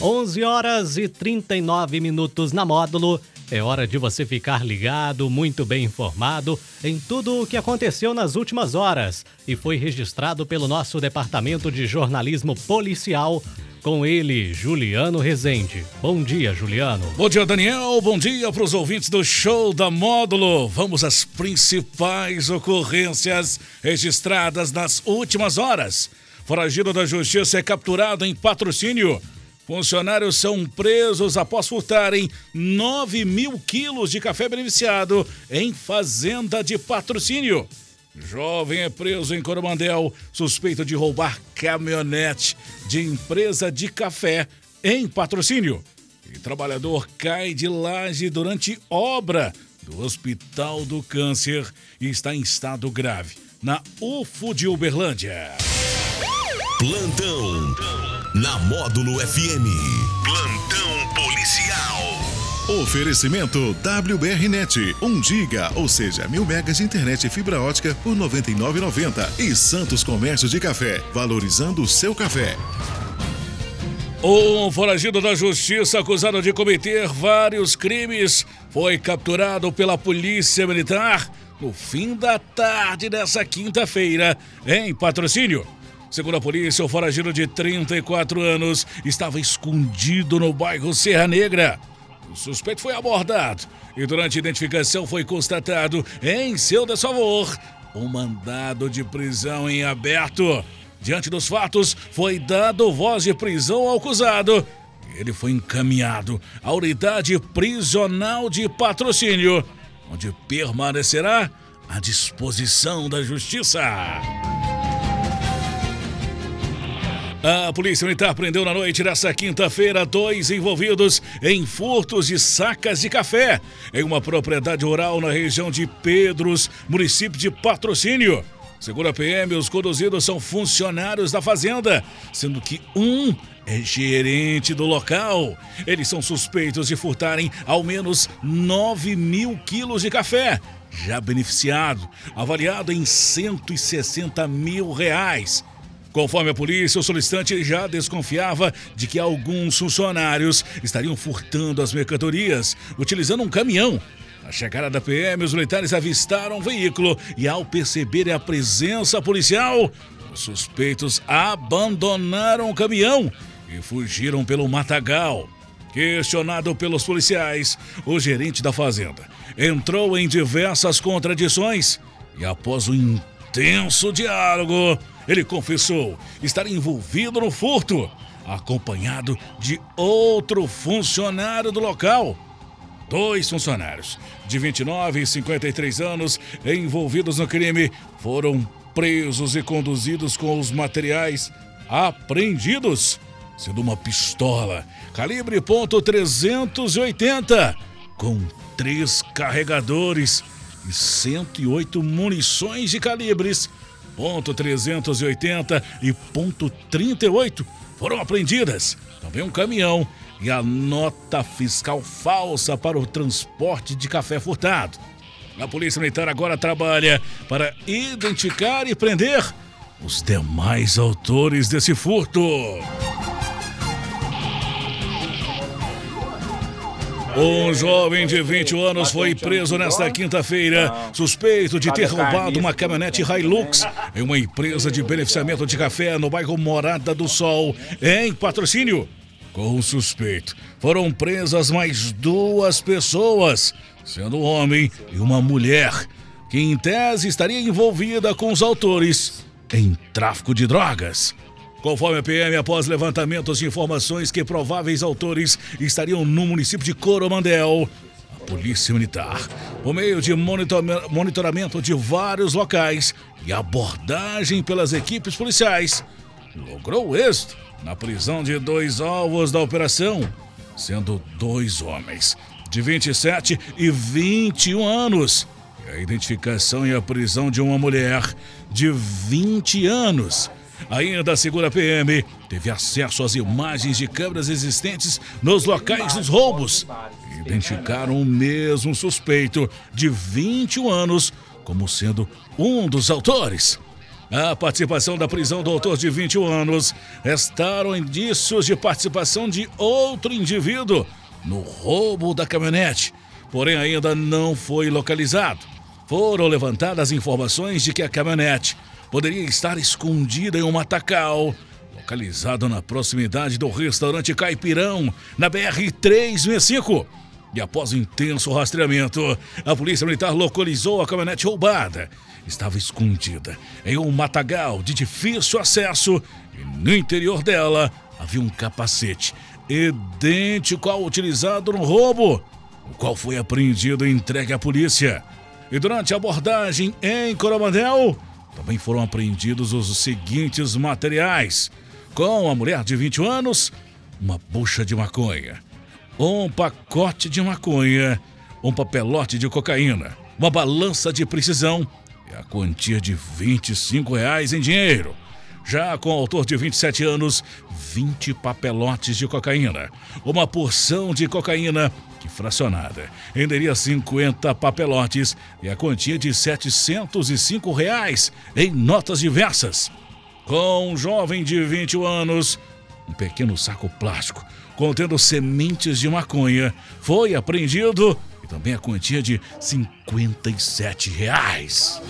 11 horas e 39 minutos na módulo. É hora de você ficar ligado, muito bem informado em tudo o que aconteceu nas últimas horas e foi registrado pelo nosso departamento de jornalismo policial. Com ele, Juliano Rezende. Bom dia, Juliano. Bom dia, Daniel. Bom dia para os ouvintes do show da Módulo. Vamos às principais ocorrências registradas nas últimas horas. Foragido da Justiça é capturado em patrocínio Funcionários são presos após furtarem 9 mil quilos de café beneficiado em fazenda de patrocínio. Jovem é preso em Coromandel, suspeito de roubar caminhonete de empresa de café em patrocínio. E trabalhador cai de laje durante obra do Hospital do Câncer e está em estado grave na UFO de Uberlândia. Plantão na Módulo FM. Plantão policial. Oferecimento WBRnet, 1 giga, ou seja, mil megas de internet e fibra ótica por 99,90 e Santos Comércio de Café, valorizando o seu café. Um foragido da justiça acusado de cometer vários crimes foi capturado pela Polícia Militar no fim da tarde dessa quinta-feira em patrocínio. Segundo a polícia, o foragido de 34 anos estava escondido no bairro Serra Negra. O suspeito foi abordado e, durante a identificação, foi constatado em seu desfavor um mandado de prisão em aberto. Diante dos fatos, foi dado voz de prisão ao acusado. Ele foi encaminhado à unidade prisional de patrocínio, onde permanecerá à disposição da justiça. A Polícia Militar prendeu na noite dessa quinta-feira dois envolvidos em furtos de sacas de café em uma propriedade rural na região de Pedros, município de Patrocínio. Segundo a PM, os conduzidos são funcionários da fazenda, sendo que um é gerente do local. Eles são suspeitos de furtarem ao menos 9 mil quilos de café, já beneficiado, avaliado em 160 mil reais. Conforme a polícia, o solicitante já desconfiava de que alguns funcionários estariam furtando as mercadorias utilizando um caminhão. Na chegada da PM, os militares avistaram o veículo e, ao perceberem a presença policial, os suspeitos abandonaram o caminhão e fugiram pelo matagal. Questionado pelos policiais, o gerente da fazenda entrou em diversas contradições e, após um intenso diálogo, ele confessou estar envolvido no furto, acompanhado de outro funcionário do local. Dois funcionários, de 29 e 53 anos, envolvidos no crime, foram presos e conduzidos com os materiais apreendidos, sendo uma pistola calibre .380 com três carregadores e 108 munições de calibres ponto 380 e ponto 38 foram apreendidas. Também um caminhão e a nota fiscal falsa para o transporte de café furtado. A Polícia Militar agora trabalha para identificar e prender os demais autores desse furto. Um jovem de 20 anos foi preso nesta quinta-feira, suspeito de ter roubado uma caminhonete Hilux em uma empresa de beneficiamento de café no bairro Morada do Sol, em patrocínio. Com o suspeito, foram presas mais duas pessoas, sendo um homem e uma mulher, que em tese estaria envolvida com os autores em tráfico de drogas. Conforme a PM, após levantamentos de informações que prováveis autores estariam no município de Coromandel, a Polícia Militar, por meio de monitoramento de vários locais e abordagem pelas equipes policiais, logrou êxito na prisão de dois alvos da operação, sendo dois homens de 27 e 21 anos. A identificação e a prisão de uma mulher de 20 anos Ainda a segura PM teve acesso às imagens de câmeras existentes nos locais dos roubos. Identificaram o mesmo suspeito de 21 anos como sendo um dos autores. a participação da prisão do autor de 21 anos, restaram indícios de participação de outro indivíduo no roubo da caminhonete, porém ainda não foi localizado. Foram levantadas informações de que a caminhonete poderia estar escondida em um matacal, localizado na proximidade do restaurante Caipirão, na BR-365. E após intenso rastreamento, a polícia militar localizou a caminhonete roubada estava escondida em um matagal de difícil acesso e no interior dela havia um capacete idêntico ao utilizado no roubo, o qual foi apreendido e entregue à polícia. E durante a abordagem em Coromandel, também foram apreendidos os seguintes materiais: com a mulher de 20 anos, uma bucha de maconha, um pacote de maconha, um papelote de cocaína, uma balança de precisão e a quantia de 25 reais em dinheiro. Já com o autor de 27 anos, 20 papelotes de cocaína, uma porção de cocaína que fracionada renderia 50 papelotes e a quantia de 705 reais em notas diversas. Com um jovem de 21 anos, um pequeno saco plástico contendo sementes de maconha foi apreendido também a quantia de 57 reais.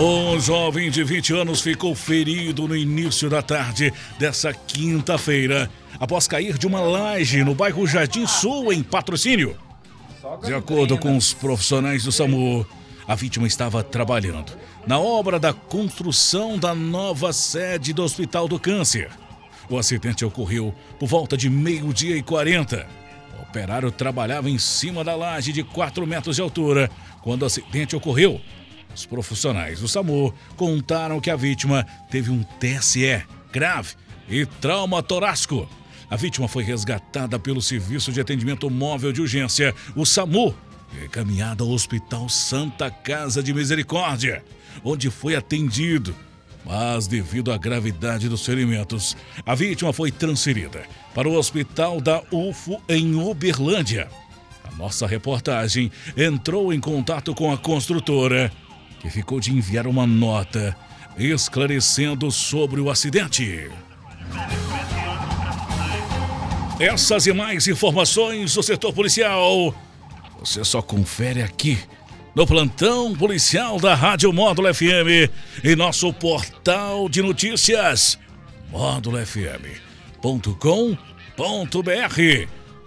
Um jovem de 20 anos ficou ferido no início da tarde dessa quinta-feira, após cair de uma laje no bairro Jardim Sul, em patrocínio. De acordo com os profissionais do SAMU, a vítima estava trabalhando na obra da construção da nova sede do Hospital do Câncer. O acidente ocorreu por volta de meio-dia e 40. O operário trabalhava em cima da laje de 4 metros de altura quando o acidente ocorreu. Os profissionais do SAMU contaram que a vítima teve um TSE grave e trauma torácico. A vítima foi resgatada pelo Serviço de Atendimento Móvel de Urgência, o SAMU, e encaminhada ao Hospital Santa Casa de Misericórdia, onde foi atendido mas devido à gravidade dos ferimentos, a vítima foi transferida para o hospital da UFO em Uberlândia. A nossa reportagem entrou em contato com a construtora, que ficou de enviar uma nota esclarecendo sobre o acidente. Essas e mais informações do setor policial você só confere aqui no plantão policial da Rádio Módulo FM e nosso portal de notícias módulofm.com.br.